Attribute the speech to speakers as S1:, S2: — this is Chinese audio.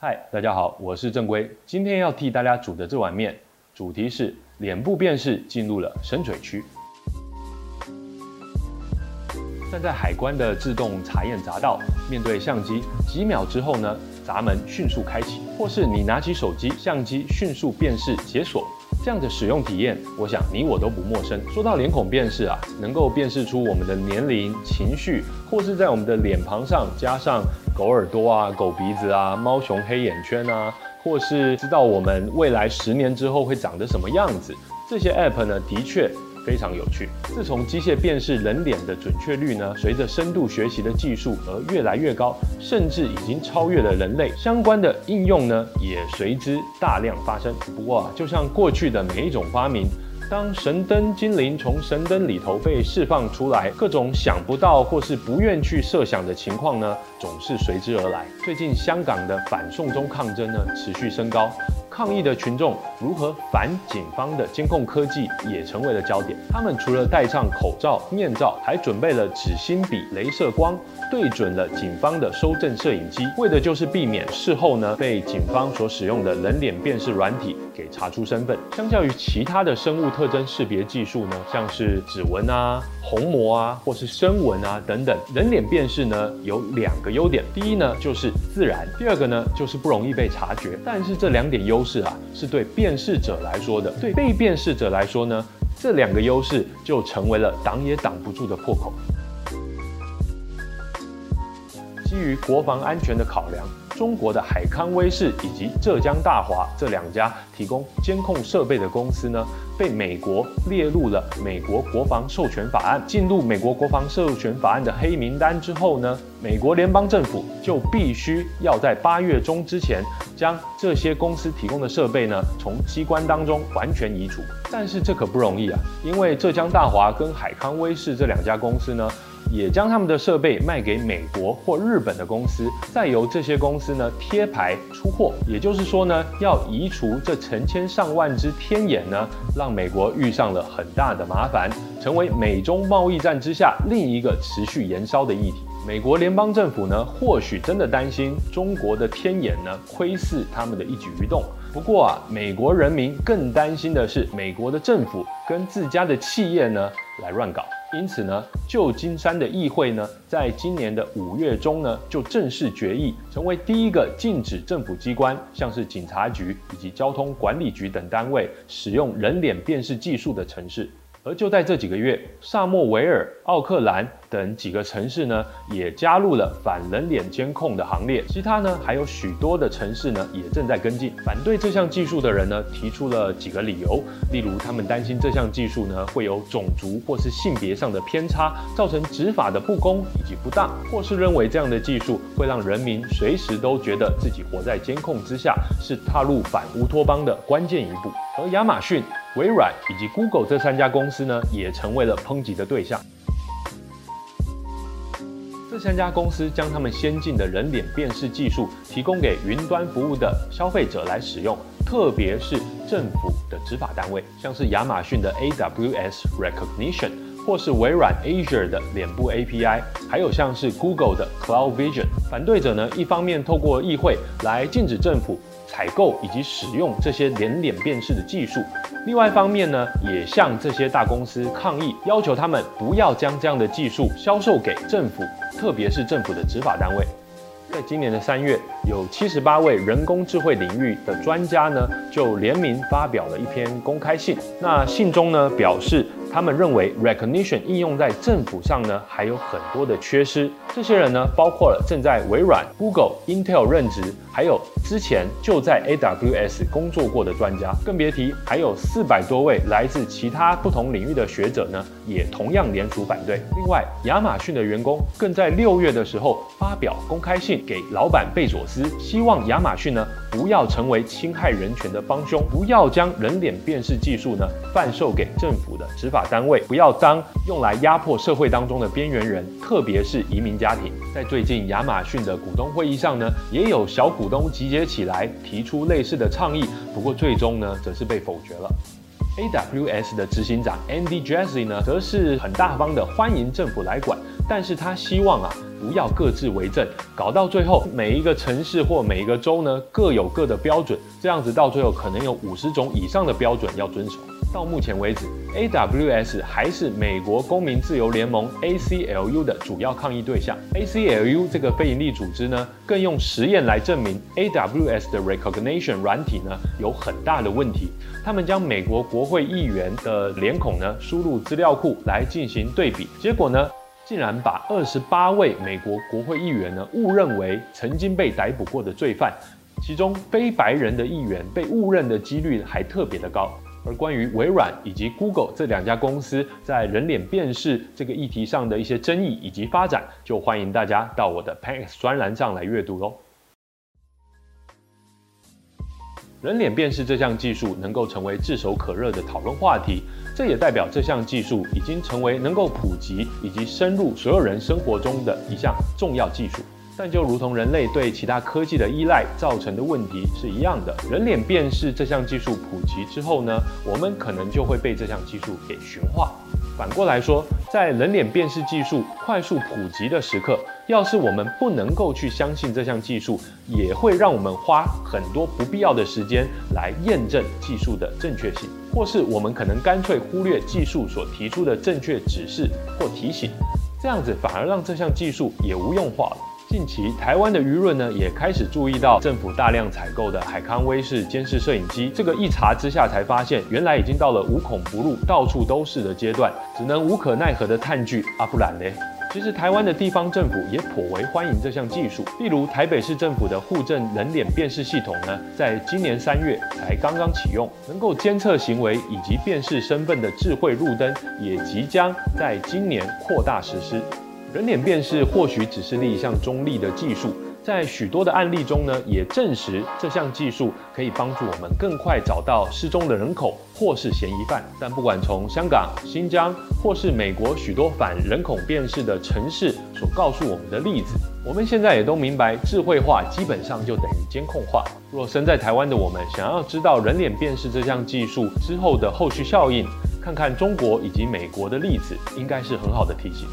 S1: 嗨，大家好，我是正规。今天要替大家煮的这碗面，主题是脸部辨识进入了深水区。站在海关的自动查验闸道，面对相机，几秒之后呢，闸门迅速开启，或是你拿起手机，相机迅速辨识解锁。这样的使用体验，我想你我都不陌生。说到脸孔辨识啊，能够辨识出我们的年龄、情绪，或是在我们的脸庞上加上。狗耳朵啊，狗鼻子啊，猫熊黑眼圈啊，或是知道我们未来十年之后会长得什么样子，这些 App 呢，的确非常有趣。自从机械辨识人脸的准确率呢，随着深度学习的技术而越来越高，甚至已经超越了人类，相关的应用呢，也随之大量发生。不过啊，就像过去的每一种发明。当神灯精灵从神灯里头被释放出来，各种想不到或是不愿去设想的情况呢，总是随之而来。最近香港的反送中抗争呢，持续升高。抗议的群众如何反警方的监控科技也成为了焦点。他们除了戴上口罩、面罩，还准备了纸芯笔、镭射光，对准了警方的收证摄影机，为的就是避免事后呢被警方所使用的人脸辨识软体给查出身份。相较于其他的生物特征识别技术呢，像是指纹啊、虹膜啊，或是声纹啊等等，人脸辨识呢有两个优点。第一呢就是自然，第二个呢就是不容易被察觉。但是这两点优是啊，是对辨识者来说的，对被辨识者来说呢，这两个优势就成为了挡也挡不住的破口。基于国防安全的考量，中国的海康威视以及浙江大华这两家提供监控设备的公司呢，被美国列入了美国国防授权法案。进入美国国防授权法案的黑名单之后呢，美国联邦政府就必须要在八月中之前将这些公司提供的设备呢，从机关当中完全移除。但是这可不容易啊，因为浙江大华跟海康威视这两家公司呢，也将他们的设备卖给美国或日本的公司，再由这些公司呢贴牌出货。也就是说呢，要移除这成千上万只天眼呢，让美国遇上了很大的麻烦，成为美中贸易战之下另一个持续燃烧的议题。美国联邦政府呢，或许真的担心中国的天眼呢窥视他们的一举一动。不过啊，美国人民更担心的是美国的政府跟自家的企业呢来乱搞。因此呢，旧金山的议会呢，在今年的五月中呢，就正式决议，成为第一个禁止政府机关，像是警察局以及交通管理局等单位使用人脸辨识技术的城市。而就在这几个月，萨莫维尔、奥克兰等几个城市呢，也加入了反人脸监控的行列。其他呢，还有许多的城市呢，也正在跟进。反对这项技术的人呢，提出了几个理由，例如他们担心这项技术呢，会有种族或是性别上的偏差，造成执法的不公以及不当，或是认为这样的技术会让人民随时都觉得自己活在监控之下，是踏入反乌托邦的关键一步。而亚马逊。微软以及 Google 这三家公司呢，也成为了抨击的对象。这三家公司将他们先进的人脸辨识技术提供给云端服务的消费者来使用，特别是政府的执法单位，像是亚马逊的 AWS Recognition，或是微软 Azure 的脸部 API，还有像是 Google 的 Cloud Vision。反对者呢，一方面透过议会来禁止政府采购以及使用这些人脸辨识的技术。另外一方面呢，也向这些大公司抗议，要求他们不要将这样的技术销售给政府，特别是政府的执法单位。在今年的三月，有七十八位人工智慧领域的专家呢，就联名发表了一篇公开信。那信中呢，表示他们认为 Recognition 应用在政府上呢，还有很多的缺失。这些人呢，包括了正在微软、Google、Intel 任职。还有之前就在 AWS 工作过的专家，更别提还有四百多位来自其他不同领域的学者呢，也同样联署反对。另外，亚马逊的员工更在六月的时候发表公开信给老板贝佐斯，希望亚马逊呢不要成为侵害人权的帮凶，不要将人脸辨识技术呢贩售给政府的执法法单位，不要当用来压迫社会当中的边缘人，特别是移民家庭。在最近亚马逊的股东会议上呢，也有小股。东集结起来提出类似的倡议，不过最终呢，则是被否决了。AWS 的执行长 Andy Jassy 呢，则是很大方的欢迎政府来管，但是他希望啊，不要各自为政，搞到最后每一个城市或每一个州呢各有各的标准，这样子到最后可能有五十种以上的标准要遵守。到目前为止，AWS 还是美国公民自由联盟 ACLU 的主要抗议对象。ACLU 这个非营利组织呢，更用实验来证明 AWS 的 recognition 软体呢有很大的问题。他们将美国国会议员的脸孔呢输入资料库来进行对比，结果呢，竟然把二十八位美国国会议员呢误认为曾经被逮捕过的罪犯，其中非白人的议员被误认的几率还特别的高。而关于微软以及 Google 这两家公司在人脸辨识这个议题上的一些争议以及发展，就欢迎大家到我的 Panx 专栏上来阅读喽。人脸辨识这项技术能够成为炙手可热的讨论话题，这也代表这项技术已经成为能够普及以及深入所有人生活中的一项重要技术。但就如同人类对其他科技的依赖造成的问题是一样的，人脸辨识这项技术普及之后呢，我们可能就会被这项技术给驯化。反过来说，在人脸辨识技术快速普及的时刻，要是我们不能够去相信这项技术，也会让我们花很多不必要的时间来验证技术的正确性，或是我们可能干脆忽略技术所提出的正确指示或提醒，这样子反而让这项技术也无用化了。近期，台湾的舆论呢也开始注意到政府大量采购的海康威视监视摄影机。这个一查之下才发现，原来已经到了无孔不入、到处都是的阶段，只能无可奈何的叹句啊，不然嘞？其实台湾的地方政府也颇为欢迎这项技术，例如台北市政府的户政人脸辨识系统呢，在今年三月才刚刚启用，能够监测行为以及辨识身份的智慧路灯，也即将在今年扩大实施。人脸辨识或许只是另一项中立的技术，在许多的案例中呢，也证实这项技术可以帮助我们更快找到失踪的人口或是嫌疑犯。但不管从香港、新疆或是美国许多反人口辨识的城市所告诉我们的例子，我们现在也都明白，智慧化基本上就等于监控化。若身在台湾的我们想要知道人脸辨识这项技术之后的后续效应，看看中国以及美国的例子，应该是很好的提醒。